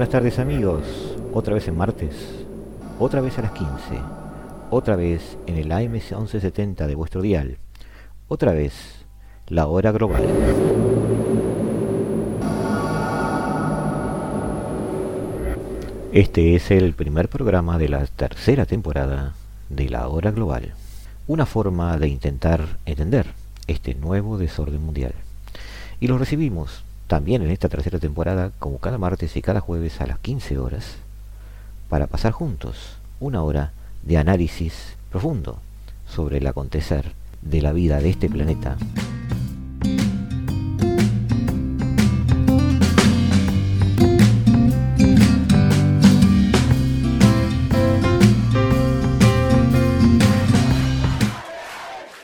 Buenas tardes amigos, otra vez en martes, otra vez a las 15, otra vez en el AMC 1170 de vuestro dial, otra vez la hora global. Este es el primer programa de la tercera temporada de la hora global, una forma de intentar entender este nuevo desorden mundial. Y lo recibimos también en esta tercera temporada, como cada martes y cada jueves a las 15 horas, para pasar juntos una hora de análisis profundo sobre el acontecer de la vida de este planeta.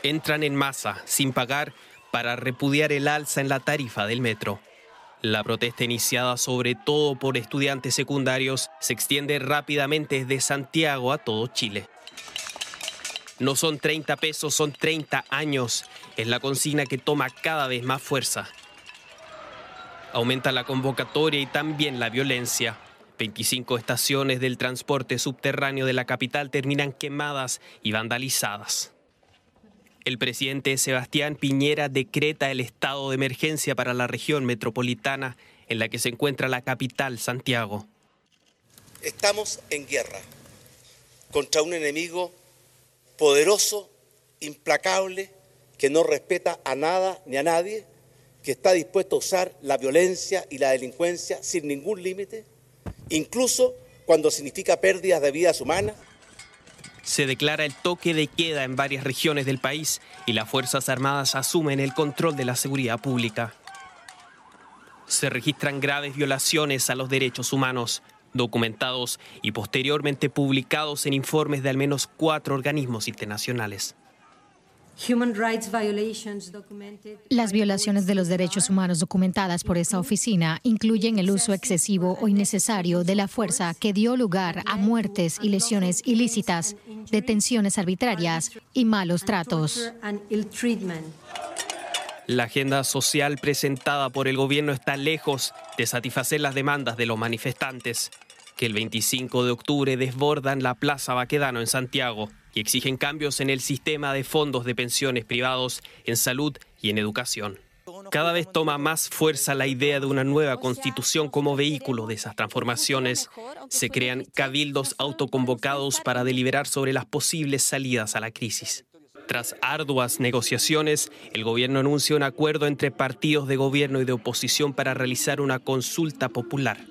Entran en masa, sin pagar, para repudiar el alza en la tarifa del metro. La protesta iniciada sobre todo por estudiantes secundarios se extiende rápidamente desde Santiago a todo Chile. No son 30 pesos, son 30 años. Es la consigna que toma cada vez más fuerza. Aumenta la convocatoria y también la violencia. 25 estaciones del transporte subterráneo de la capital terminan quemadas y vandalizadas. El presidente Sebastián Piñera decreta el estado de emergencia para la región metropolitana en la que se encuentra la capital, Santiago. Estamos en guerra contra un enemigo poderoso, implacable, que no respeta a nada ni a nadie, que está dispuesto a usar la violencia y la delincuencia sin ningún límite, incluso cuando significa pérdidas de vidas humanas se declara el toque de queda en varias regiones del país y las Fuerzas Armadas asumen el control de la seguridad pública. Se registran graves violaciones a los derechos humanos, documentados y posteriormente publicados en informes de al menos cuatro organismos internacionales. Las violaciones de los derechos humanos documentadas por esta oficina incluyen el uso excesivo o innecesario de la fuerza que dio lugar a muertes y lesiones ilícitas, detenciones arbitrarias y malos tratos. La agenda social presentada por el gobierno está lejos de satisfacer las demandas de los manifestantes, que el 25 de octubre desbordan la Plaza Baquedano en Santiago y exigen cambios en el sistema de fondos de pensiones privados, en salud y en educación. Cada vez toma más fuerza la idea de una nueva constitución como vehículo de esas transformaciones. Se crean cabildos autoconvocados para deliberar sobre las posibles salidas a la crisis. Tras arduas negociaciones, el gobierno anuncia un acuerdo entre partidos de gobierno y de oposición para realizar una consulta popular.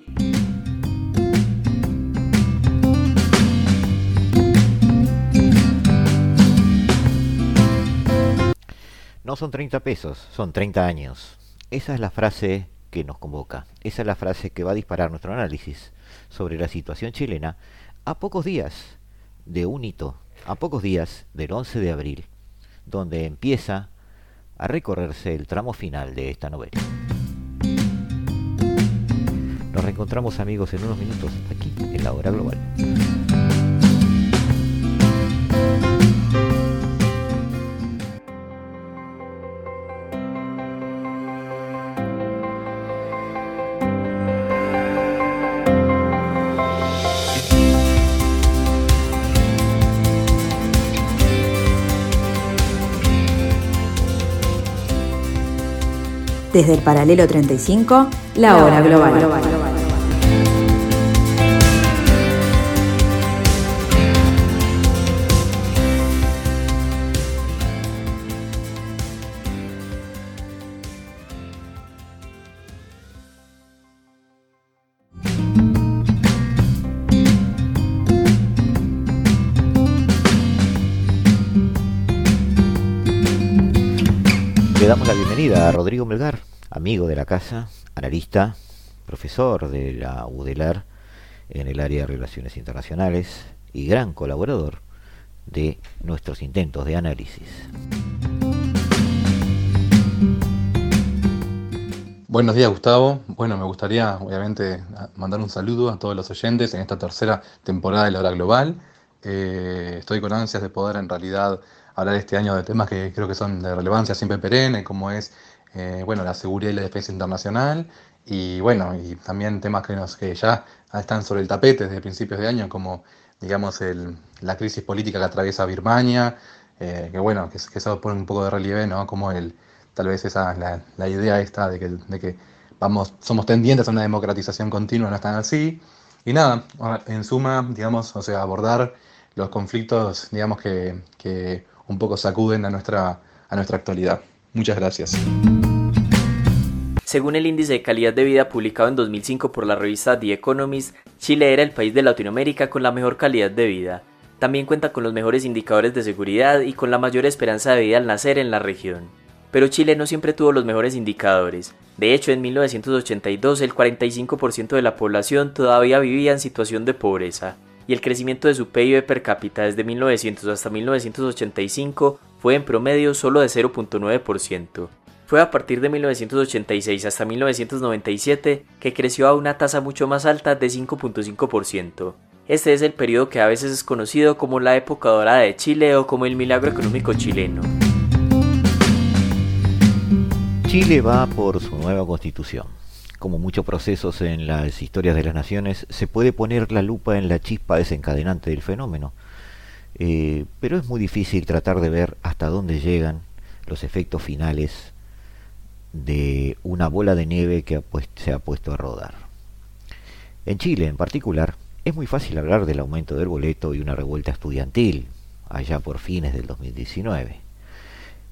No son 30 pesos, son 30 años. Esa es la frase que nos convoca. Esa es la frase que va a disparar nuestro análisis sobre la situación chilena a pocos días de un hito, a pocos días del 11 de abril, donde empieza a recorrerse el tramo final de esta novela. Nos reencontramos amigos en unos minutos aquí en la hora global. Desde el paralelo 35, la hora global. Le damos la bienvenida a Rodrigo Melgar amigo de la casa, analista, profesor de la UDELAR en el área de Relaciones Internacionales y gran colaborador de nuestros intentos de análisis. Buenos días Gustavo. Bueno, me gustaría obviamente mandar un saludo a todos los oyentes en esta tercera temporada de la hora global. Eh, estoy con ansias de poder en realidad hablar este año de temas que creo que son de relevancia siempre perenne, como es eh, bueno, la seguridad y la defensa internacional, y bueno, y también temas que, nos, que ya están sobre el tapete desde principios de año, como digamos la crisis política que atraviesa Birmania, eh, que bueno, que, que, eso pone un poco de relieve, ¿no? Como el, tal vez esa, la, la idea esta de que, de que vamos, somos tendientes a una democratización continua, no están así. Y nada, en suma, digamos, o sea, abordar los conflictos, digamos, que, que un poco sacuden a nuestra, a nuestra actualidad. Muchas gracias. Según el índice de calidad de vida publicado en 2005 por la revista The Economist, Chile era el país de Latinoamérica con la mejor calidad de vida. También cuenta con los mejores indicadores de seguridad y con la mayor esperanza de vida al nacer en la región. Pero Chile no siempre tuvo los mejores indicadores. De hecho, en 1982 el 45% de la población todavía vivía en situación de pobreza, y el crecimiento de su PIB per cápita desde 1900 hasta 1985 fue en promedio solo de 0.9%. Fue a partir de 1986 hasta 1997 que creció a una tasa mucho más alta de 5.5%. Este es el periodo que a veces es conocido como la época dorada de Chile o como el milagro económico chileno. Chile va por su nueva constitución como muchos procesos en las historias de las naciones, se puede poner la lupa en la chispa desencadenante del fenómeno, eh, pero es muy difícil tratar de ver hasta dónde llegan los efectos finales de una bola de nieve que se ha puesto a rodar. En Chile, en particular, es muy fácil hablar del aumento del boleto y una revuelta estudiantil, allá por fines del 2019.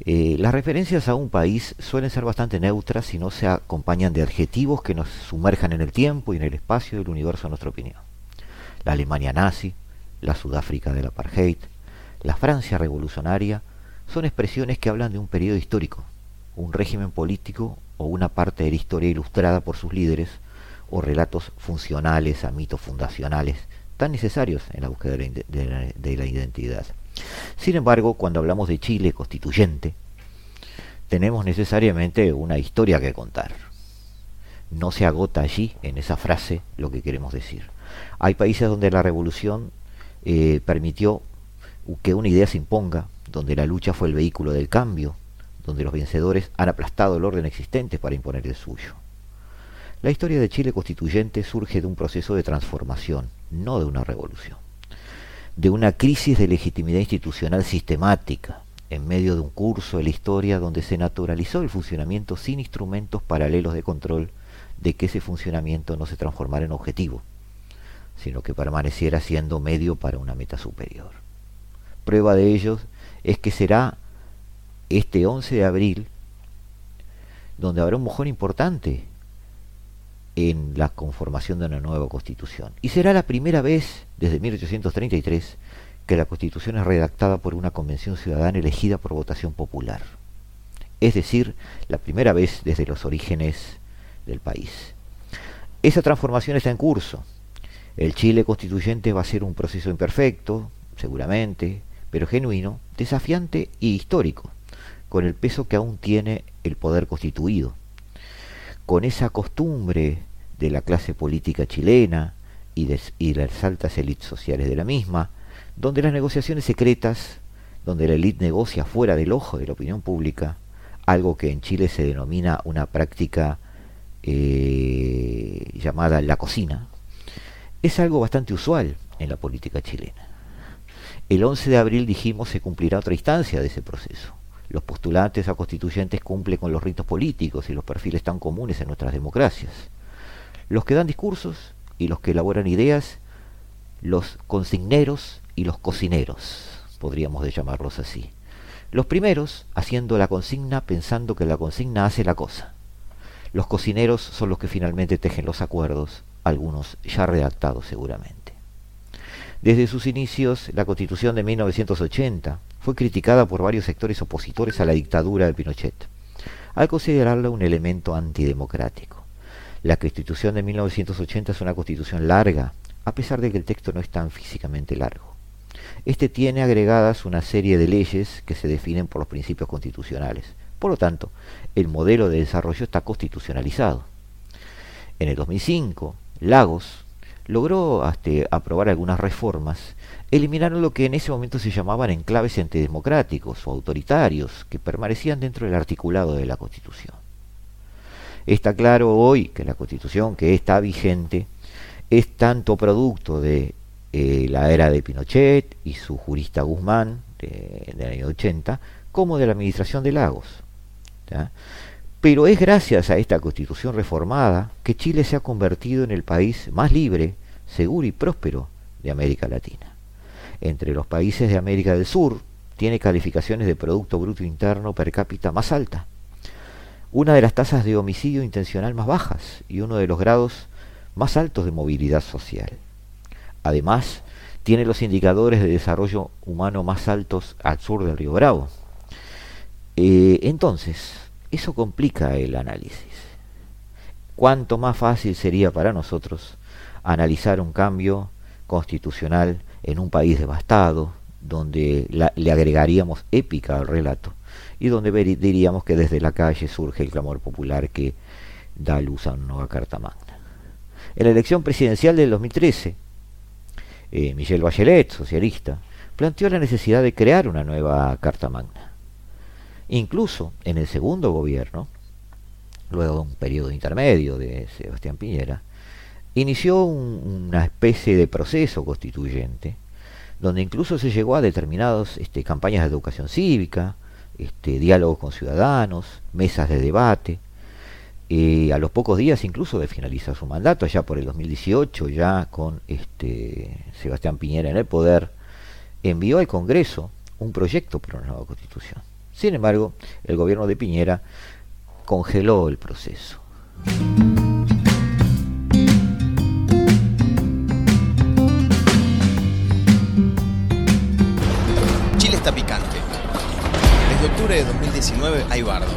Eh, las referencias a un país suelen ser bastante neutras si no se acompañan de adjetivos que nos sumerjan en el tiempo y en el espacio del universo a nuestra opinión. La Alemania nazi, la Sudáfrica del apartheid, la Francia revolucionaria son expresiones que hablan de un periodo histórico, un régimen político o una parte de la historia ilustrada por sus líderes o relatos funcionales a mitos fundacionales tan necesarios en la búsqueda de la identidad. Sin embargo, cuando hablamos de Chile constituyente, tenemos necesariamente una historia que contar. No se agota allí, en esa frase, lo que queremos decir. Hay países donde la revolución eh, permitió que una idea se imponga, donde la lucha fue el vehículo del cambio, donde los vencedores han aplastado el orden existente para imponer el suyo. La historia de Chile constituyente surge de un proceso de transformación, no de una revolución de una crisis de legitimidad institucional sistemática, en medio de un curso de la historia donde se naturalizó el funcionamiento sin instrumentos paralelos de control de que ese funcionamiento no se transformara en objetivo, sino que permaneciera siendo medio para una meta superior. Prueba de ello es que será este 11 de abril donde habrá un mojón importante en la conformación de una nueva constitución. Y será la primera vez desde 1833 que la constitución es redactada por una convención ciudadana elegida por votación popular. Es decir, la primera vez desde los orígenes del país. Esa transformación está en curso. El Chile constituyente va a ser un proceso imperfecto, seguramente, pero genuino, desafiante y histórico, con el peso que aún tiene el poder constituido con esa costumbre de la clase política chilena y de, las altas élites sociales de la misma, donde las negociaciones secretas, donde la élite negocia fuera del ojo de la opinión pública, algo que en Chile se denomina una práctica eh, llamada la cocina, es algo bastante usual en la política chilena. El 11 de abril dijimos se cumplirá otra instancia de ese proceso. Los postulantes a constituyentes cumplen con los ritos políticos y los perfiles tan comunes en nuestras democracias. Los que dan discursos y los que elaboran ideas, los consigneros y los cocineros, podríamos llamarlos así. Los primeros haciendo la consigna pensando que la consigna hace la cosa. Los cocineros son los que finalmente tejen los acuerdos, algunos ya redactados seguramente. Desde sus inicios, la Constitución de 1980 fue criticada por varios sectores opositores a la dictadura de Pinochet, al considerarla un elemento antidemocrático. La constitución de 1980 es una constitución larga, a pesar de que el texto no es tan físicamente largo. Este tiene agregadas una serie de leyes que se definen por los principios constitucionales. Por lo tanto, el modelo de desarrollo está constitucionalizado. En el 2005, Lagos logró hasta aprobar algunas reformas, eliminaron lo que en ese momento se llamaban enclaves antidemocráticos o autoritarios, que permanecían dentro del articulado de la Constitución. Está claro hoy que la Constitución que está vigente es tanto producto de eh, la era de Pinochet y su jurista Guzmán de, del año 80, como de la administración de Lagos. Pero es gracias a esta constitución reformada que Chile se ha convertido en el país más libre, seguro y próspero de América Latina. Entre los países de América del Sur tiene calificaciones de Producto Bruto Interno per cápita más alta, una de las tasas de homicidio intencional más bajas y uno de los grados más altos de movilidad social. Además, tiene los indicadores de desarrollo humano más altos al sur del Río Bravo. Eh, entonces, eso complica el análisis. ¿Cuánto más fácil sería para nosotros analizar un cambio constitucional en un país devastado, donde le agregaríamos épica al relato y donde diríamos que desde la calle surge el clamor popular que da luz a una nueva Carta Magna? En la elección presidencial del 2013, eh, Michel Bachelet, socialista, planteó la necesidad de crear una nueva Carta Magna. Incluso en el segundo gobierno, luego de un periodo intermedio de Sebastián Piñera, inició una especie de proceso constituyente, donde incluso se llegó a determinadas este, campañas de educación cívica, este, diálogos con ciudadanos, mesas de debate, y a los pocos días incluso de finalizar su mandato, allá por el 2018, ya con este, Sebastián Piñera en el poder, envió al Congreso un proyecto para una nueva constitución. Sin embargo, el gobierno de Piñera congeló el proceso. Chile está picante. Desde octubre de 2019 hay bardo.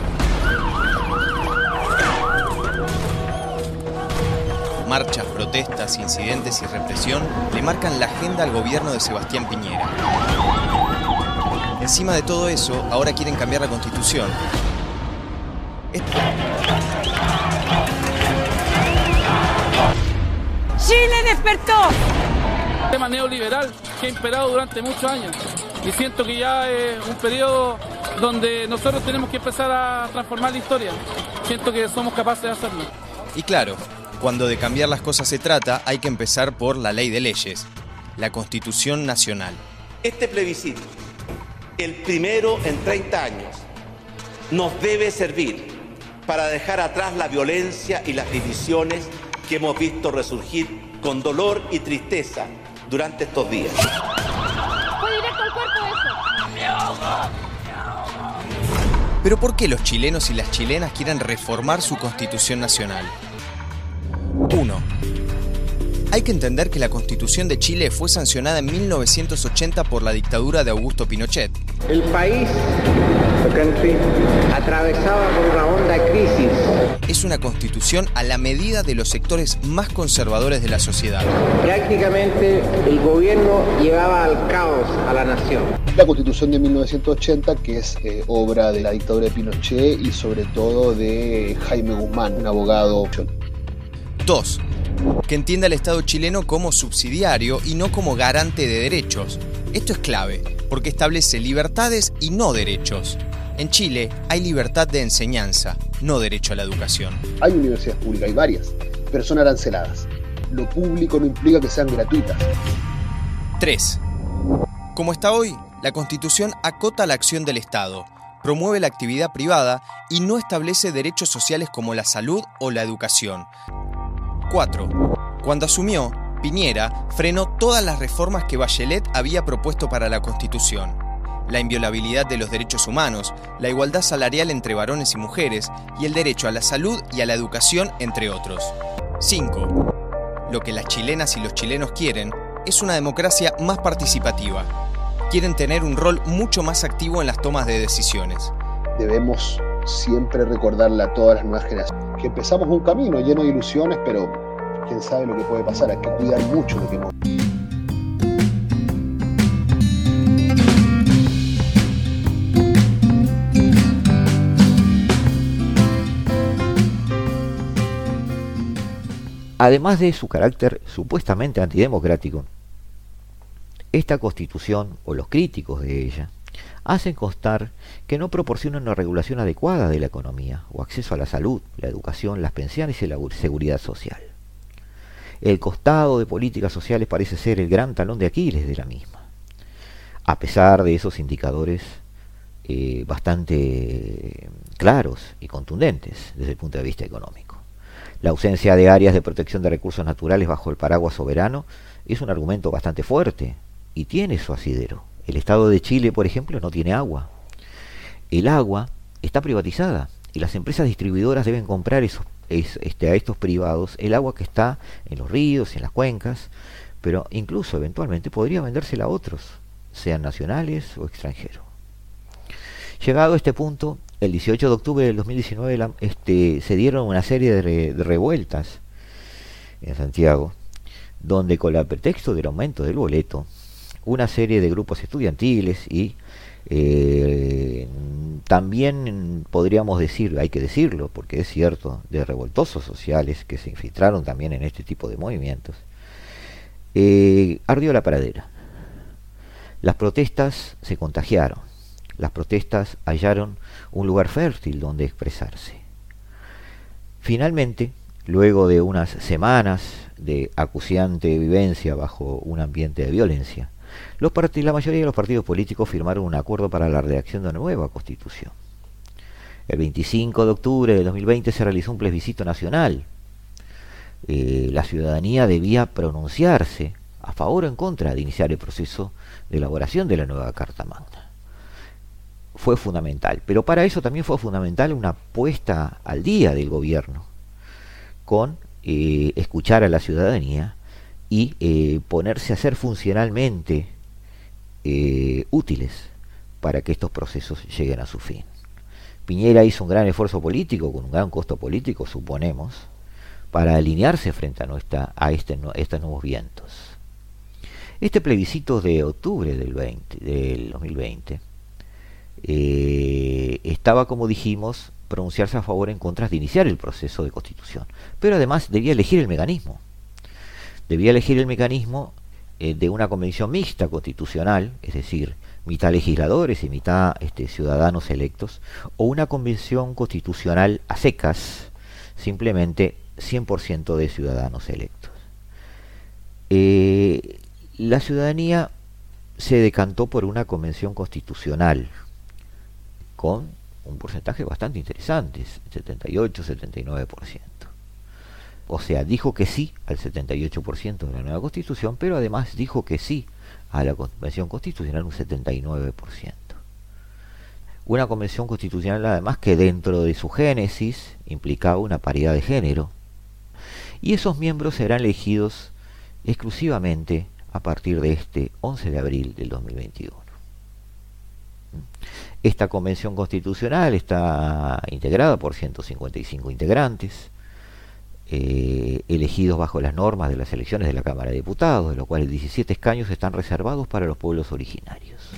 Marchas, protestas, incidentes y represión le marcan la agenda al gobierno de Sebastián Piñera. Encima de todo eso, ahora quieren cambiar la constitución. ¡Chile despertó! El tema neoliberal que ha imperado durante muchos años. Y siento que ya es un periodo donde nosotros tenemos que empezar a transformar la historia. Siento que somos capaces de hacerlo. Y claro, cuando de cambiar las cosas se trata, hay que empezar por la ley de leyes, la Constitución Nacional. Este plebiscito el primero en 30 años, nos debe servir para dejar atrás la violencia y las divisiones que hemos visto resurgir con dolor y tristeza durante estos días. Pero ¿por qué los chilenos y las chilenas quieren reformar su constitución nacional? 1. Hay que entender que la Constitución de Chile fue sancionada en 1980 por la dictadura de Augusto Pinochet. El país, atravesaba por una honda crisis. Es una constitución a la medida de los sectores más conservadores de la sociedad. Prácticamente el gobierno llevaba al caos a la nación. La constitución de 1980, que es eh, obra de la dictadura de Pinochet y sobre todo de Jaime Guzmán, un abogado. 2 que entienda al Estado chileno como subsidiario y no como garante de derechos. Esto es clave, porque establece libertades y no derechos. En Chile hay libertad de enseñanza, no derecho a la educación. Hay universidades públicas, hay varias, pero son aranceladas. Lo público no implica que sean gratuitas. 3. Como está hoy, la Constitución acota la acción del Estado, promueve la actividad privada y no establece derechos sociales como la salud o la educación. 4. Cuando asumió, Piñera frenó todas las reformas que Bachelet había propuesto para la Constitución. La inviolabilidad de los derechos humanos, la igualdad salarial entre varones y mujeres y el derecho a la salud y a la educación, entre otros. 5. Lo que las chilenas y los chilenos quieren es una democracia más participativa. Quieren tener un rol mucho más activo en las tomas de decisiones. Debemos siempre recordarle a todas las nuevas generaciones que empezamos un camino lleno de ilusiones, pero quién sabe lo que puede pasar, hay que cuidar mucho lo que hemos... Además de su carácter supuestamente antidemocrático, esta constitución, o los críticos de ella, hacen constar que no proporciona una regulación adecuada de la economía, o acceso a la salud, la educación, las pensiones y la seguridad social. El costado de políticas sociales parece ser el gran talón de Aquiles de la misma, a pesar de esos indicadores eh, bastante claros y contundentes desde el punto de vista económico. La ausencia de áreas de protección de recursos naturales bajo el paraguas soberano es un argumento bastante fuerte y tiene su asidero. El Estado de Chile, por ejemplo, no tiene agua. El agua está privatizada y las empresas distribuidoras deben comprar este, a estos privados el agua que está en los ríos, en las cuencas, pero incluso eventualmente podría vendérsela a otros, sean nacionales o extranjeros. Llegado a este punto, el 18 de octubre del 2019 este, se dieron una serie de, revueltas en Santiago, donde con el pretexto del aumento del boleto, una serie de grupos estudiantiles y eh, también podríamos decir, hay que decirlo, porque es cierto, de revoltosos sociales que se infiltraron también en este tipo de movimientos, eh, ardió la paradera. Las protestas se contagiaron las protestas hallaron un lugar fértil donde expresarse. Finalmente, luego de unas semanas de acuciante vivencia bajo un ambiente de violencia, la mayoría de los partidos políticos firmaron un acuerdo para la redacción de una nueva constitución. El 25 de octubre de 2020 se realizó un plebiscito nacional. Eh, la ciudadanía debía pronunciarse a favor o en contra de iniciar el proceso de elaboración de la nueva Carta Magna fue fundamental. Pero para eso también fue fundamental una puesta al día del gobierno con eh, escuchar a la ciudadanía y eh, ponerse a ser funcionalmente eh, útiles para que estos procesos lleguen a su fin. Piñera hizo un gran esfuerzo político, con un gran costo político, suponemos, para alinearse frente a, nuestra, a, este, estos nuevos vientos. Este plebiscito de octubre del, 20, del 2020 eh, estaba, como dijimos, pronunciarse a favor o en contra de iniciar el proceso de constitución. Pero además debía elegir el mecanismo. Debía elegir el mecanismo eh, de una convención mixta constitucional, es decir, mitad legisladores y mitad este, ciudadanos electos, o una convención constitucional a secas, simplemente 100% de ciudadanos electos. Eh, la ciudadanía se decantó por una convención constitucional, con un porcentaje bastante interesante, 78-79%. O sea, dijo que sí al 78% de la nueva constitución, pero además dijo que sí a la convención constitucional un 79%. Una convención constitucional además que dentro de su génesis implicaba una paridad de género. Y esos miembros serán elegidos exclusivamente a partir de este 11 de abril del 2021. Esta convención constitucional está integrada por 155 integrantes, eh, elegidos bajo las normas de las elecciones de la Cámara de Diputados, de los cuales 17 escaños están reservados para los pueblos originarios.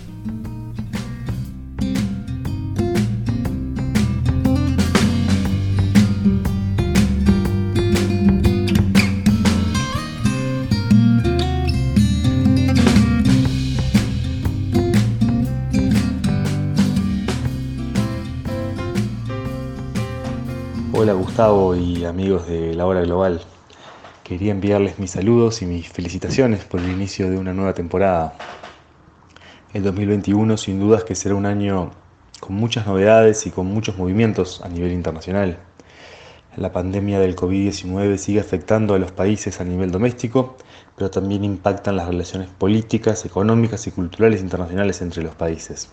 Y amigos de la hora global. Quería enviarles mis saludos y mis felicitaciones por el inicio de una nueva temporada. El 2021 sin dudas que será un año con muchas novedades y con muchos movimientos a nivel internacional. La pandemia del COVID-19 sigue afectando a los países a nivel doméstico, pero también impactan las relaciones políticas, económicas y culturales internacionales entre los países.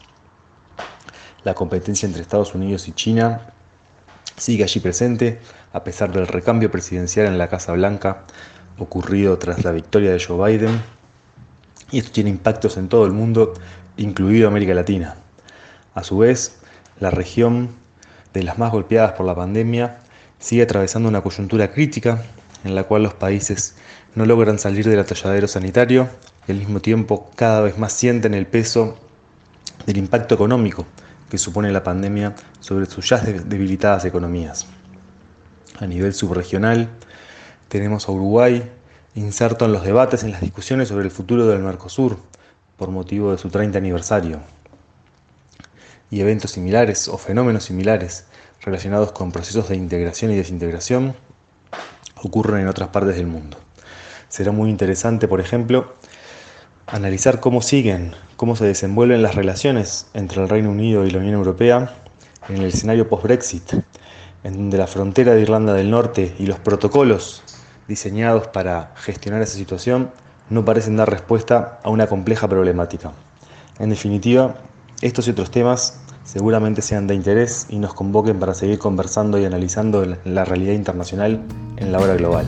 La competencia entre Estados Unidos y China sigue allí presente a pesar del recambio presidencial en la Casa Blanca ocurrido tras la victoria de Joe Biden. Y esto tiene impactos en todo el mundo, incluido América Latina. A su vez, la región de las más golpeadas por la pandemia sigue atravesando una coyuntura crítica en la cual los países no logran salir del atolladero sanitario y al mismo tiempo cada vez más sienten el peso del impacto económico que supone la pandemia sobre sus ya debilitadas economías. A nivel subregional, tenemos a Uruguay inserto en los debates, en las discusiones sobre el futuro del Mercosur, por motivo de su 30 aniversario. Y eventos similares o fenómenos similares relacionados con procesos de integración y desintegración ocurren en otras partes del mundo. Será muy interesante, por ejemplo, analizar cómo siguen, cómo se desenvuelven las relaciones entre el Reino Unido y la Unión Europea en el escenario post-Brexit, en donde la frontera de Irlanda del Norte y los protocolos diseñados para gestionar esa situación no parecen dar respuesta a una compleja problemática. En definitiva, estos y otros temas seguramente sean de interés y nos convoquen para seguir conversando y analizando la realidad internacional en la hora global.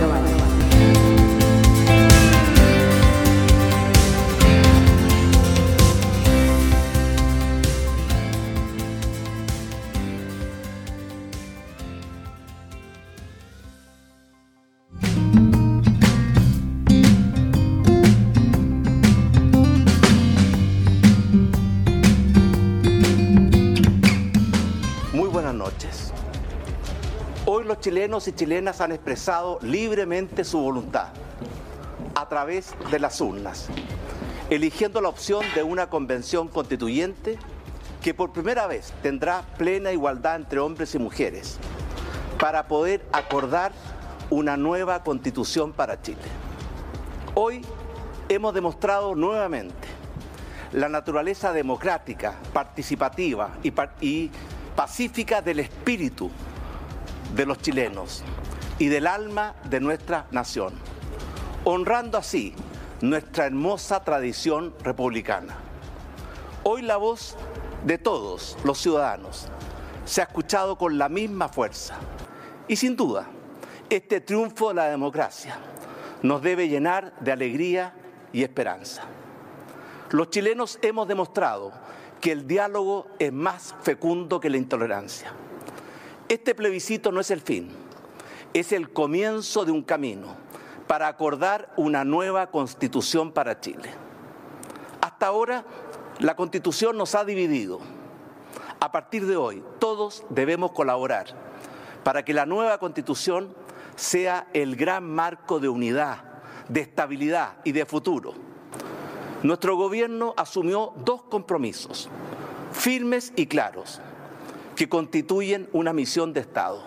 Chilenos y chilenas han expresado libremente su voluntad a través de las urnas, eligiendo la opción de una convención constituyente que por primera vez tendrá plena igualdad entre hombres y mujeres para poder acordar una nueva constitución para Chile. Hoy hemos demostrado nuevamente la naturaleza democrática, participativa y, pacífica del espíritu de los chilenos y del alma de nuestra nación, honrando así nuestra hermosa tradición republicana. Hoy la voz de todos los ciudadanos se ha escuchado con la misma fuerza y sin duda este triunfo de la democracia nos debe llenar de alegría y esperanza. Los chilenos hemos demostrado que el diálogo es más fecundo que la intolerancia este plebiscito no es el fin, es el comienzo de un camino para acordar una nueva constitución para Chile. Hasta ahora la constitución nos ha dividido. A partir de hoy todos debemos colaborar para que la nueva constitución sea el gran marco de unidad, de estabilidad y de futuro. Nuestro gobierno asumió dos compromisos firmes y claros que constituyen una misión de Estado.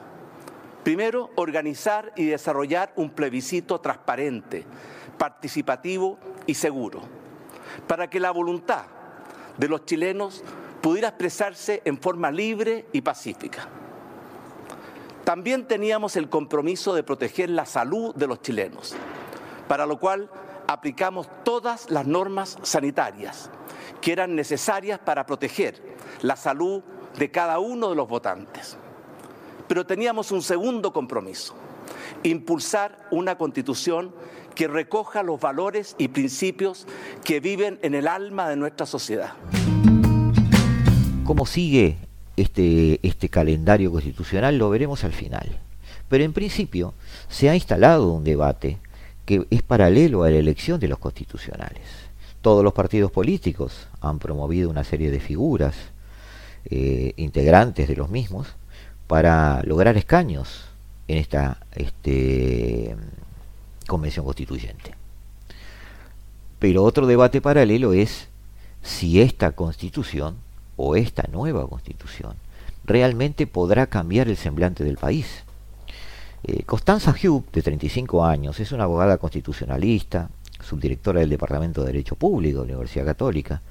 Primero, organizar y desarrollar un plebiscito transparente, participativo y seguro, para que la voluntad de los chilenos pudiera expresarse en forma libre y pacífica. También teníamos el compromiso de proteger la salud de los chilenos, para lo cual aplicamos todas las normas sanitarias que eran necesarias para proteger la salud de cada uno de los votantes. Pero teníamos un segundo compromiso, impulsar una constitución que recoja los valores y principios que viven en el alma de nuestra sociedad. ¿Cómo sigue este, este calendario constitucional? Lo veremos al final. Pero en principio se ha instalado un debate que es paralelo a la elección de los constitucionales. Todos los partidos políticos han promovido una serie de figuras eh, integrantes de los mismos para lograr escaños en esta este, convención constituyente. Pero otro debate paralelo es si esta constitución o esta nueva constitución realmente podrá cambiar el semblante del país. Eh, Constanza Hugh, de 35 años, es una abogada constitucionalista, subdirectora del Departamento de Derecho Público de la Universidad Católica,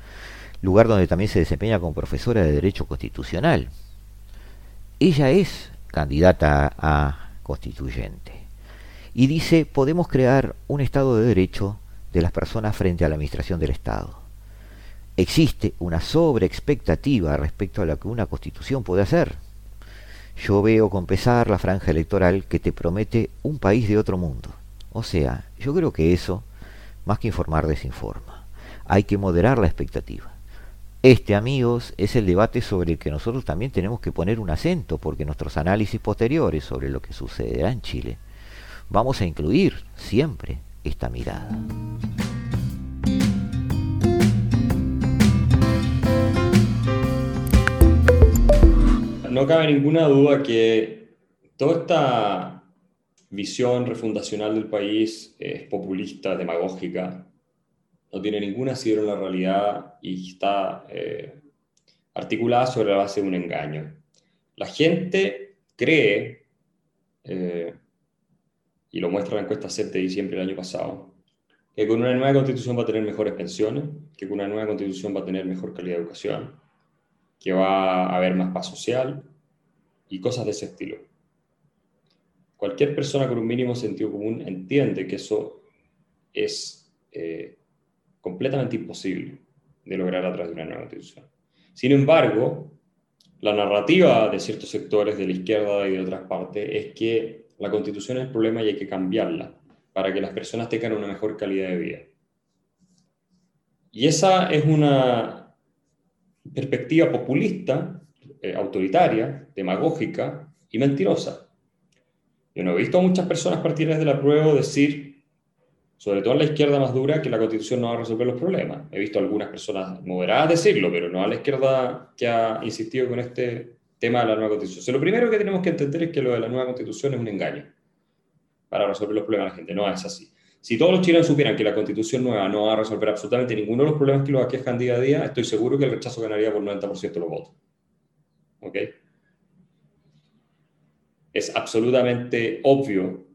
lugar donde también se desempeña como profesora de Derecho Constitucional. Ella es candidata a constituyente y dice, podemos crear un Estado de Derecho de las personas frente a la administración del Estado. Existe una sobreexpectativa respecto a lo que una constitución puede hacer. Yo veo con pesar la franja electoral que te promete un país de otro mundo. O sea, yo creo que eso, más que informar, desinforma. Hay que moderar la expectativa. Este, amigos, es el debate sobre el que nosotros también tenemos que poner un acento, porque nuestros análisis posteriores sobre lo que sucederá en Chile, vamos a incluir siempre esta mirada. No cabe ninguna duda que toda esta visión refundacional del país es populista, demagógica, no tiene ninguna asidero en la realidad y está eh, articulada sobre la base de un engaño. La gente cree, eh, y lo muestra la encuesta CEP de diciembre del año pasado, que con una nueva constitución va a tener mejores pensiones, que con una nueva constitución va a tener mejor calidad de educación, que va a haber más paz social y cosas de ese estilo. Cualquier persona con un mínimo sentido común entiende que eso es eh, completamente imposible de lograr a través de una nueva constitución. Sin embargo, la narrativa de ciertos sectores de la izquierda y de otras partes es que la constitución es el problema y hay que cambiarla para que las personas tengan una mejor calidad de vida. Y esa es una perspectiva populista, eh, autoritaria, demagógica y mentirosa. Yo no he visto a muchas personas partidarias de la prueba decir sobre todo en la izquierda más dura, que la constitución no va a resolver los problemas. He visto algunas personas moderadas decirlo, pero no a la izquierda que ha insistido con este tema de la nueva constitución. lo primero que tenemos que entender es que lo de la nueva constitución es un engaño para resolver los problemas de la gente. No es así. Si todos los chilenos supieran que la constitución nueva no va a resolver absolutamente ninguno de los problemas que los aquejan día a día, estoy seguro que el rechazo ganaría por 90% de los votos. ¿Ok? Es absolutamente obvio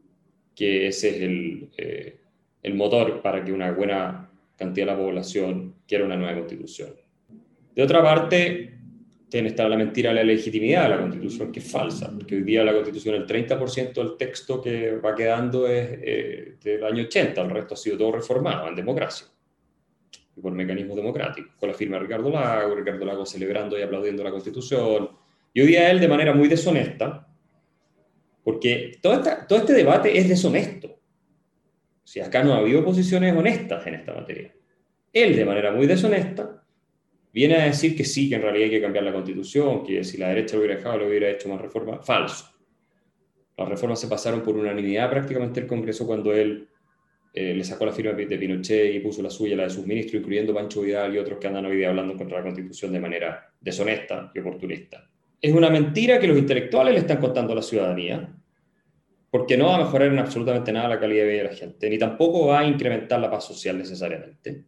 que ese es el, eh, el motor para que una buena cantidad de la población quiera una nueva constitución. De otra parte, tiene estar la mentira de la legitimidad de la constitución, que es falsa, porque hoy día la constitución, el 30% del texto que va quedando es eh, del año 80, el resto ha sido todo reformado en democracia y por mecanismos democráticos, con la firma de Ricardo Lago, Ricardo Lago celebrando y aplaudiendo la constitución, y hoy día él de manera muy deshonesta, porque todo, todo este debate es deshonesto, si acá no ha habido posiciones honestas en esta materia. Él, de manera muy deshonesta, viene a decir que sí, que en realidad hay que cambiar la constitución, que si la derecha lo hubiera dejado, lo hubiera hecho más reforma. Falso. Las reformas se pasaron por unanimidad prácticamente el Congreso cuando él eh, le sacó la firma de Pinochet y puso la suya, la de sus ministros, incluyendo Pancho Vidal y otros que andan hoy día hablando contra la constitución de manera deshonesta y oportunista. Es una mentira que los intelectuales le están contando a la ciudadanía, porque no va a mejorar en absolutamente nada la calidad de vida de la gente, ni tampoco va a incrementar la paz social necesariamente,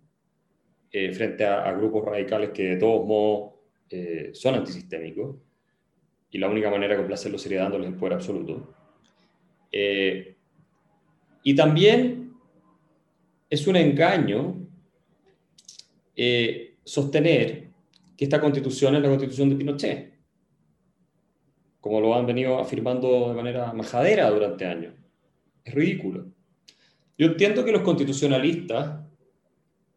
eh, frente a, grupos radicales que de todos modos eh, son antisistémicos, y la única manera de complacerlo sería dándoles el poder absoluto. Eh, y también es un engaño sostener que esta constitución es la constitución de Pinochet como lo han venido afirmando de manera majadera durante años. Es ridículo. Yo entiendo que los constitucionalistas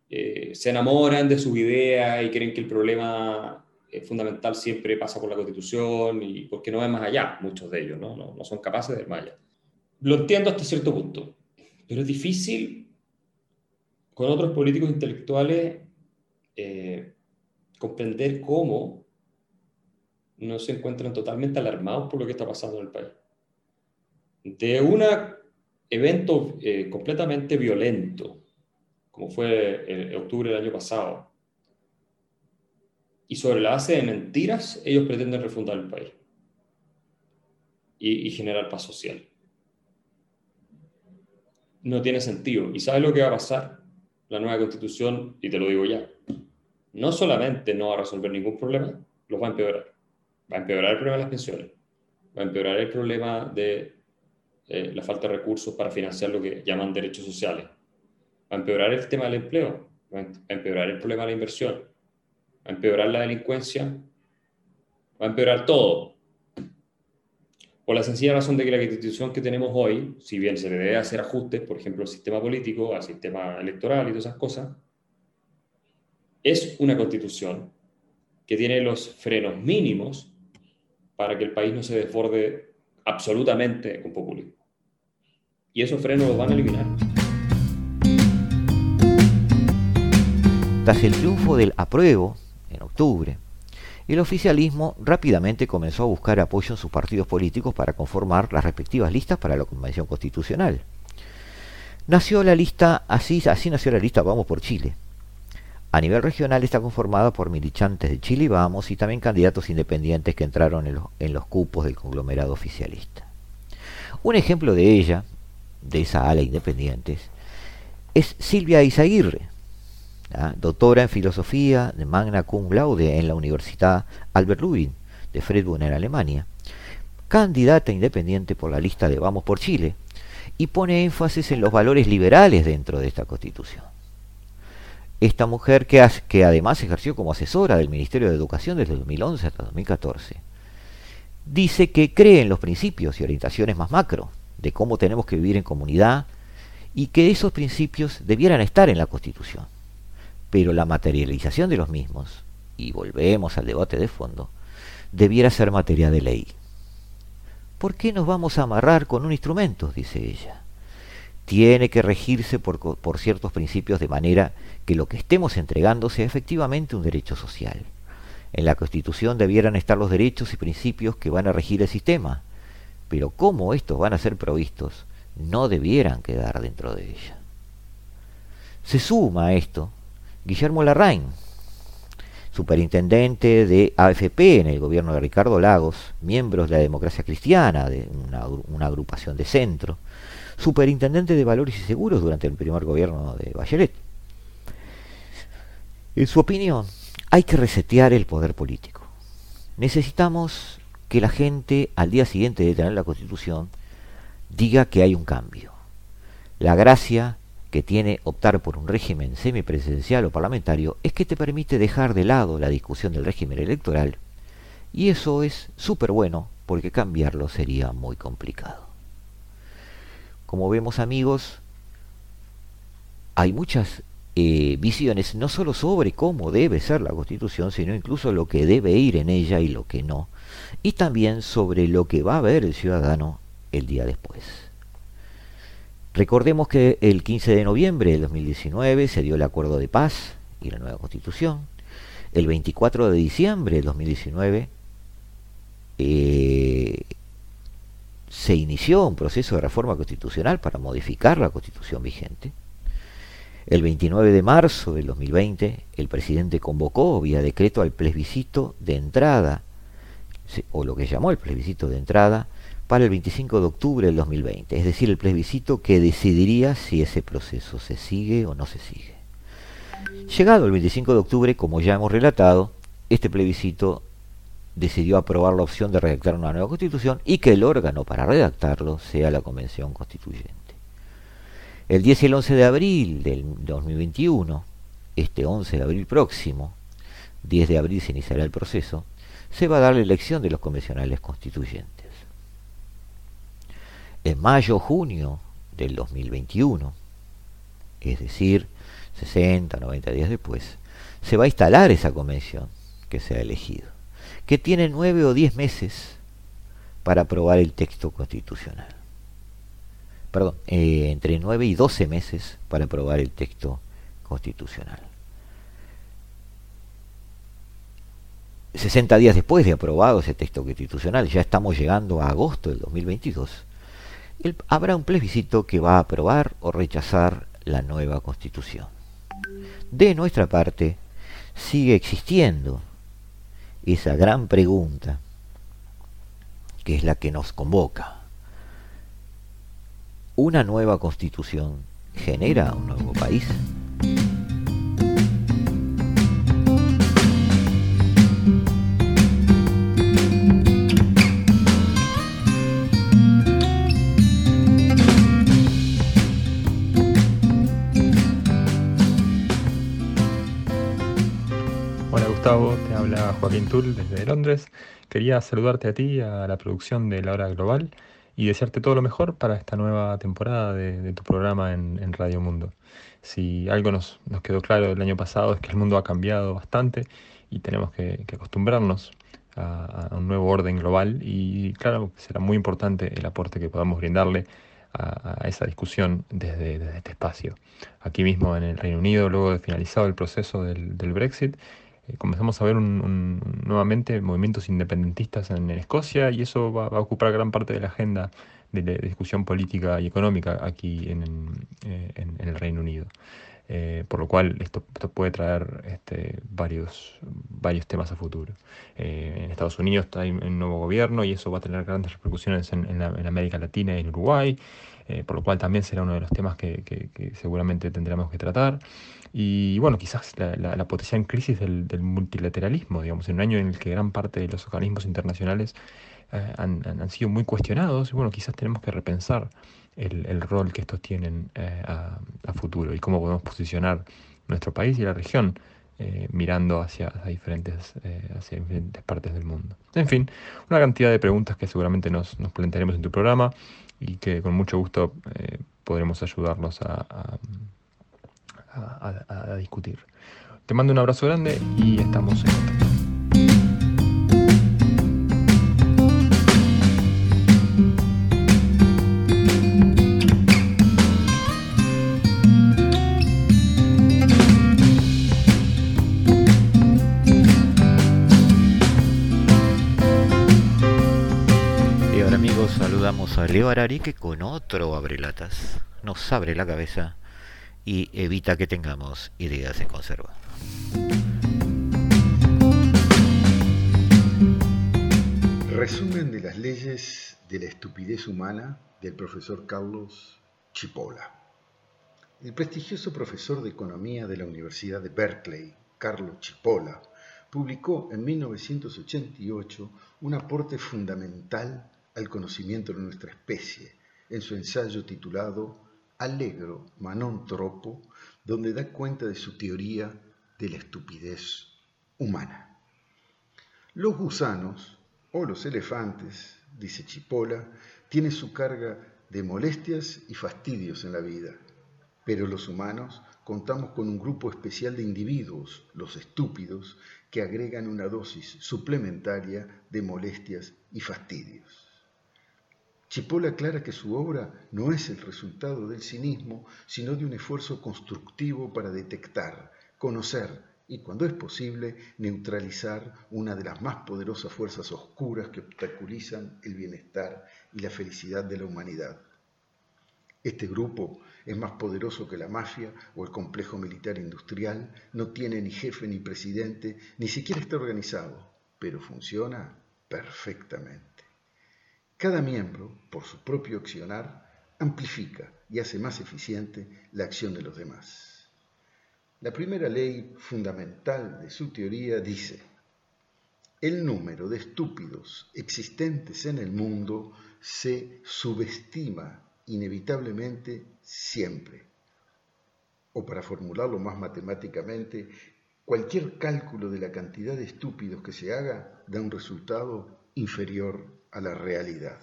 eh, se enamoran de sus ideas y creen que el problema eh, fundamental siempre pasa por la constitución y porque no ven más allá, muchos de ellos, ¿no? No, son capaces de ver más allá. Lo entiendo hasta cierto punto, pero es difícil con otros políticos intelectuales eh, comprender cómo no se encuentran totalmente alarmados por lo que está pasando en el país. De un evento eh, completamente violento, como fue en octubre del año pasado, y sobre la base de mentiras, ellos pretenden refundar el país y, y generar paz social. No tiene sentido. ¿Y sabes lo que va a pasar? La nueva constitución, y te lo digo ya, no solamente no va a resolver ningún problema, los va a empeorar va a empeorar el problema de las pensiones, va a empeorar el problema de eh, la falta de recursos para financiar lo que llaman derechos sociales. Va a empeorar el tema del empleo, va a empeorar el problema de la inversión, va a empeorar la delincuencia, va a empeorar todo. Por la sencilla razón de que la constitución que tenemos hoy, si bien se le debe hacer ajustes, por ejemplo, al sistema político, al sistema electoral y todas esas cosas, es una constitución que tiene los frenos mínimos para que el país no se desborde absolutamente con populismo. Y esos frenos los van a eliminar. Tras el triunfo del apruebo en octubre, el oficialismo rápidamente comenzó a buscar apoyo en sus partidos políticos para conformar las respectivas listas para la Convención Constitucional. Nació la lista, así, así nació la lista Vamos por Chile. A nivel regional está conformada por militantes de Chile y Vamos y también candidatos independientes que entraron en los, cupos del conglomerado oficialista. Un ejemplo de ella, de esa ala independientes, es Silvia Izaguirre, doctora en filosofía de Magna Cum Laude en la Universidad Albert Lubin de Freiburg en Alemania, candidata independiente por la lista de Vamos por Chile, y pone énfasis en los valores liberales dentro de esta constitución. Esta mujer que, además ejerció como asesora del Ministerio de Educación desde 2011 hasta 2014, dice que cree en los principios y orientaciones más macro de cómo tenemos que vivir en comunidad y que esos principios debieran estar en la Constitución pero la materialización de los mismos, y volvemos al debate de fondo, debiera ser materia de ley. ¿Por qué nos vamos a amarrar con un instrumento? dice ella. Tiene que regirse por, por ciertos principios de manera que lo que estemos entregando sea efectivamente un derecho social. En la Constitución debieran estar los derechos y principios que van a regir el sistema, pero cómo estos van a ser provistos, no debieran quedar dentro de ella. Se suma a esto Guillermo Larraín, superintendente de AFP en el gobierno de Ricardo Lagos, miembros de la democracia cristiana, de una, agrupación de centro, superintendente de valores y seguros durante el primer gobierno de Bachelet. En su opinión, hay que resetear el poder político. Necesitamos que la gente al día siguiente de tener la constitución diga que hay un cambio. La gracia que tiene optar por un régimen semipresidencial o parlamentario es que te permite dejar de lado la discusión del régimen electoral y eso es súper bueno porque cambiarlo sería muy complicado. Como vemos amigos, hay muchas eh, visiones no solo sobre cómo debe ser la constitución, sino incluso lo que debe ir en ella y lo que no, y también sobre lo que va a ver el ciudadano el día después. Recordemos que el 15 de noviembre de 2019 se dio el acuerdo de paz y la nueva constitución. El 24 de diciembre de 2019 eh, se inició un proceso de reforma constitucional para modificar la constitución vigente. El 29 de marzo del 2020 el presidente convocó vía decreto al plebiscito de entrada, o lo que llamó el plebiscito de entrada, para el 25 de octubre del 2020, es decir, el plebiscito que decidiría si ese proceso se sigue o no se sigue. Llegado el 25 de octubre, como ya hemos relatado, este plebiscito decidió aprobar la opción de redactar una nueva constitución y que el órgano para redactarlo sea la Convención Constituyente. El 10 y el 11 de abril del 2021, este 11 de abril próximo, 10 de abril se iniciará el proceso, se va a dar la elección de los convencionales constituyentes en mayo-junio del 2021, es decir, 60, 90 días después, se va a instalar esa convención que se ha elegido, que tiene nueve o diez meses para aprobar el texto constitucional. Perdón, eh, entre nueve y doce meses para aprobar el texto constitucional. 60 días después de aprobado ese texto constitucional, ya estamos llegando a agosto del 2022, habrá un plebiscito que va a aprobar o rechazar la nueva constitución. De nuestra parte, sigue existiendo esa gran pregunta que es la que nos convoca. ¿Una nueva constitución genera un nuevo país? Te habla Joaquín Tull desde Londres. Quería saludarte a ti, a la producción de La Hora Global y desearte todo lo mejor para esta nueva temporada de, tu programa en, Radio Mundo. Si algo nos, quedó claro el año pasado es que el mundo ha cambiado bastante y tenemos que, acostumbrarnos a, un nuevo orden global y claro, será muy importante el aporte que podamos brindarle a, esa discusión desde, este espacio. Aquí mismo en el Reino Unido, luego de finalizado el proceso del, Brexit, eh, comenzamos a ver nuevamente movimientos independentistas en, Escocia y eso va, a ocupar gran parte de la agenda de la discusión política y económica aquí en, eh, el Reino Unido. Eh, por lo cual esto, puede traer este, varios, varios temas a futuro. en Estados Unidos hay un nuevo gobierno y eso va a tener grandes repercusiones en, América Latina y en Uruguay, por lo cual también será uno de los temas que seguramente tendremos que tratar. Y bueno, quizás la, la, potencial crisis del, multilateralismo, digamos, en un año en el que gran parte de los organismos internacionales eh, han, sido muy cuestionados, y bueno, quizás tenemos que repensar el, rol que estos tienen eh, a, futuro y cómo podemos posicionar nuestro país y la región eh, mirando hacia, diferentes, hacia diferentes partes del mundo. En fin, una cantidad de preguntas que seguramente nos, nos plantearemos en tu programa y que con mucho gusto podremos ayudarlos a, discutir. Te mando un abrazo grande y estamos en contacto. Saludamos a Leo Arari que con otro abrelatas nos abre la cabeza y evita que tengamos ideas en conserva. Resumen de las leyes de la estupidez humana del profesor Carlos Chipola. El prestigioso profesor de economía de la Universidad de Berkeley, Carlos Chipola, publicó en 1988 un aporte fundamental al conocimiento de nuestra especie en su ensayo titulado Allegro Manon Tropo, donde da cuenta de su teoría de la estupidez humana. Los gusanos o los elefantes, dice Chipola, tienen su carga de molestias y fastidios en la vida, pero los humanos contamos con un grupo especial de individuos, los estúpidos, que agregan una dosis suplementaria de molestias y fastidios. Chipola aclara que su obra no es el resultado del cinismo, sino de un esfuerzo constructivo para detectar, conocer y, cuando es posible, neutralizar una de las más poderosas fuerzas oscuras que obstaculizan el bienestar y la felicidad de la humanidad. Este grupo es más poderoso que la mafia o el complejo militar industrial, no tiene ni jefe ni presidente, ni siquiera está organizado, pero funciona perfectamente. Cada miembro, por su propio accionar, amplifica y hace más eficiente la acción de los demás. La primera ley fundamental de su teoría dice, el número de estúpidos existentes en el mundo se subestima inevitablemente siempre. O para formularlo más matemáticamente, cualquier cálculo de la cantidad de estúpidos que se haga da un resultado inferior a la realidad.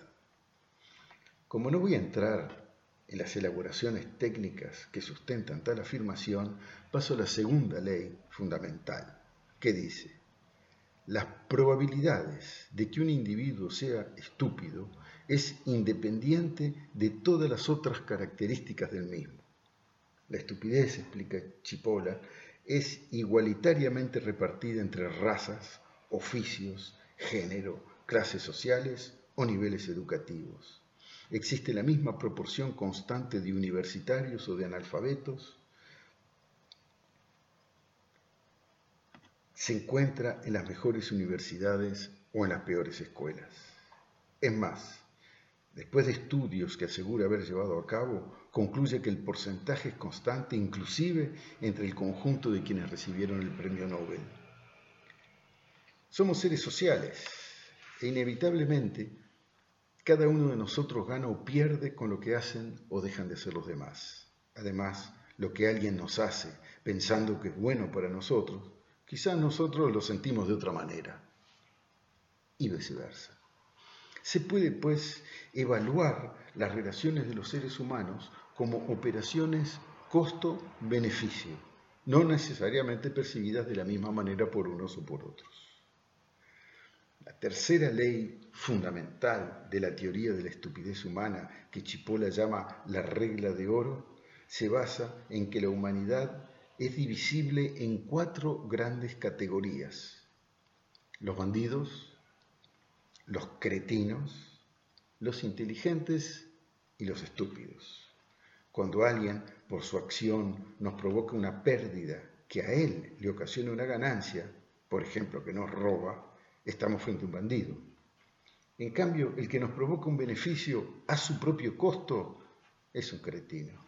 Como no voy a entrar en las elaboraciones técnicas que sustentan tal afirmación, paso a la segunda ley fundamental, que dice, las probabilidades de que un individuo sea estúpido es independiente de todas las otras características del mismo. La estupidez, explica Chipola, es igualitariamente repartida entre razas, oficios, género, clases sociales o niveles educativos. Existe la misma proporción constante de universitarios o de analfabetos. Se encuentra en las mejores universidades o en las peores escuelas. Es más, después de estudios que asegura haber llevado a cabo, concluye que el porcentaje es constante inclusive entre el conjunto de quienes recibieron el premio Nobel. Somos seres sociales e inevitablemente, cada uno de nosotros gana o pierde con lo que hacen o dejan de hacer los demás. Además, lo que alguien nos hace pensando que es bueno para nosotros, Quizás nosotros lo sentimos de otra manera y viceversa. Se puede, pues, evaluar las relaciones de los seres humanos como operaciones costo-beneficio, no necesariamente percibidas de la misma manera por unos o por otros. La tercera ley fundamental de la teoría de la estupidez humana, que Chipola llama la regla de oro, se basa en que la humanidad es divisible en cuatro grandes categorías. Los bandidos, los cretinos, los inteligentes y los estúpidos. Cuando alguien, por su acción, nos provoca una pérdida que a él le ocasiona una ganancia, por ejemplo, que nos roba, estamos frente a un bandido. En cambio, el que nos provoca un beneficio a su propio costo es un cretino.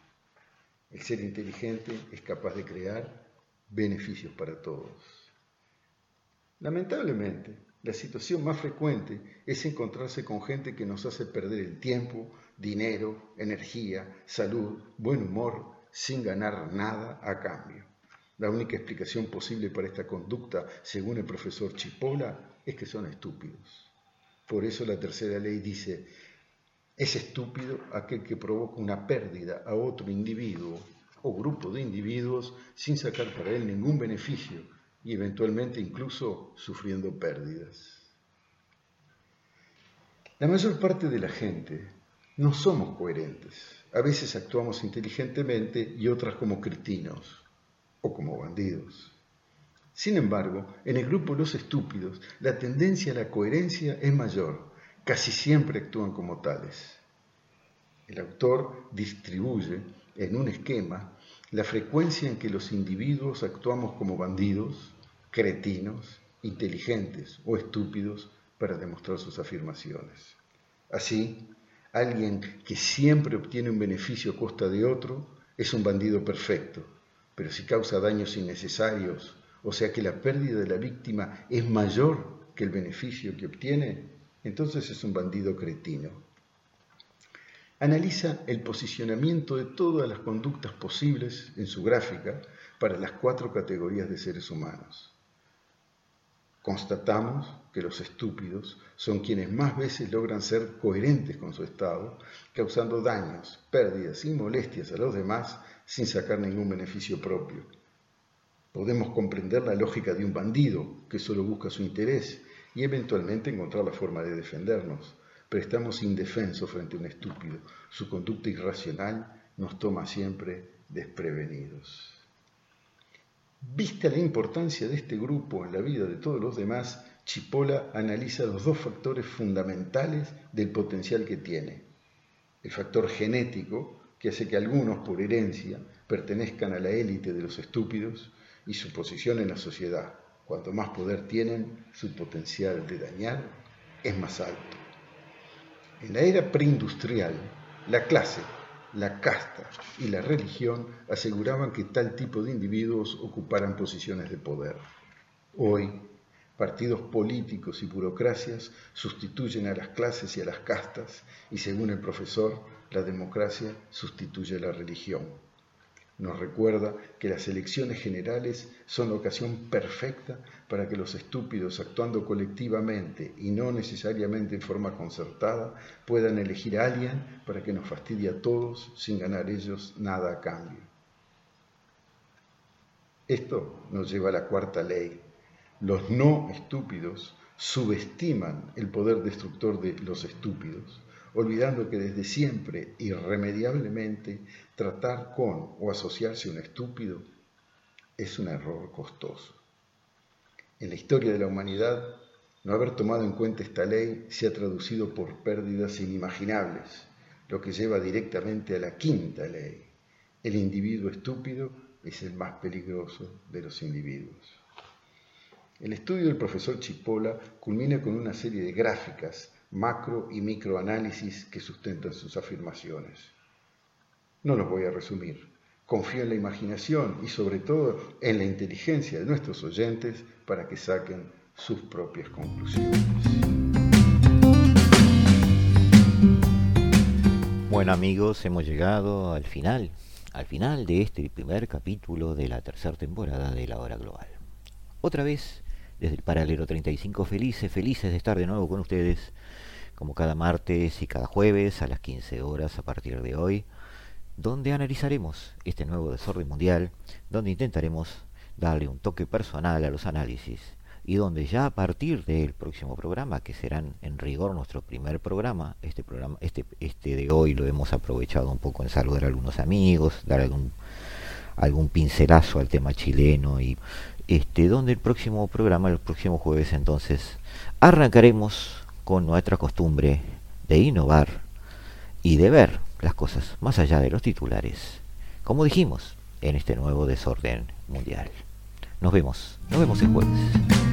El ser inteligente es capaz de crear beneficios para todos. Lamentablemente, la situación más frecuente es encontrarse con gente que nos hace perder el tiempo, dinero, energía, salud, buen humor, sin ganar nada a cambio. La única explicación posible para esta conducta, según el profesor Chipola, es que son estúpidos. Por eso la tercera ley dice, es estúpido aquel que provoca una pérdida a otro individuo o grupo de individuos sin sacar para él ningún beneficio y eventualmente incluso sufriendo pérdidas. La mayor parte de la gente no somos coherentes. A veces actuamos inteligentemente y otras como cretinos o como bandidos. Sin embargo, en el grupo Los Estúpidos, la tendencia a la coherencia es mayor. Casi siempre actúan como tales. El autor distribuye en un esquema la frecuencia en que los individuos actuamos como bandidos, cretinos, inteligentes o estúpidos para demostrar sus afirmaciones. Así, alguien que siempre obtiene un beneficio a costa de otro es un bandido perfecto, pero si causa daños innecesarios o sea que la pérdida de la víctima es mayor que el beneficio que obtiene, entonces es un bandido cretino. Analiza el posicionamiento de todas las conductas posibles en su gráfica para las cuatro categorías de seres humanos. Constatamos que los estúpidos son quienes más veces logran ser coherentes con su estado, causando daños, pérdidas y molestias a los demás sin sacar ningún beneficio propio Podemos comprender la lógica de un bandido que solo busca su interés y eventualmente encontrar la forma de defendernos, pero estamos indefensos frente a un estúpido. Su conducta irracional nos toma siempre desprevenidos. Vista la importancia de este grupo en la vida de todos los demás, Chipola analiza los dos factores fundamentales del potencial que tiene. El factor genético, que hace que algunos por herencia pertenezcan a la élite de los estúpidos, y su posición en la sociedad. Cuanto más poder tienen, su potencial de dañar es más alto. En la era preindustrial, la clase, la casta y la religión aseguraban que tal tipo de individuos ocuparan posiciones de poder. Hoy, partidos políticos y burocracias sustituyen a las clases y a las castas y según el profesor, la democracia sustituye a la religión nos recuerda que las elecciones generales son la ocasión perfecta para que los estúpidos, actuando colectivamente y no necesariamente en forma concertada, puedan elegir a alguien para que nos fastidie a todos sin ganar ellos nada a cambio. Esto nos lleva a la cuarta ley. Los no estúpidos subestiman el poder destructor de los estúpidos olvidando que desde siempre, irremediablemente, tratar con o asociarse a un estúpido es un error costoso. En la historia de la humanidad, no haber tomado en cuenta esta ley se ha traducido por pérdidas inimaginables, lo que lleva directamente a la quinta ley. El individuo estúpido es el más peligroso de los individuos. El estudio del profesor Chipola culmina con una serie de gráficas macro y microanálisis que sustentan sus afirmaciones. No los voy a resumir. Confío en la imaginación y sobre todo en la inteligencia de nuestros oyentes para que saquen sus propias conclusiones. Bueno amigos, hemos llegado al final, al final de este primer capítulo de la tercera temporada de la hora global. otra vez desde el paralelo 35 felices, felices de estar de nuevo con ustedes, como cada martes y cada jueves a las 15 horas a partir de hoy, donde analizaremos este nuevo desorden mundial, donde intentaremos darle un toque personal a los análisis y donde ya a partir del próximo programa, que serán en rigor nuestro primer programa, este programa, este, este de hoy lo hemos aprovechado un poco en saludar a algunos amigos, dar algún algún pincelazo al tema chileno y este donde el próximo programa, el próximo jueves entonces, arrancaremos con nuestra costumbre de innovar y de ver las cosas más allá de los titulares, como dijimos en este nuevo desorden mundial. Nos vemos, nos vemos el jueves.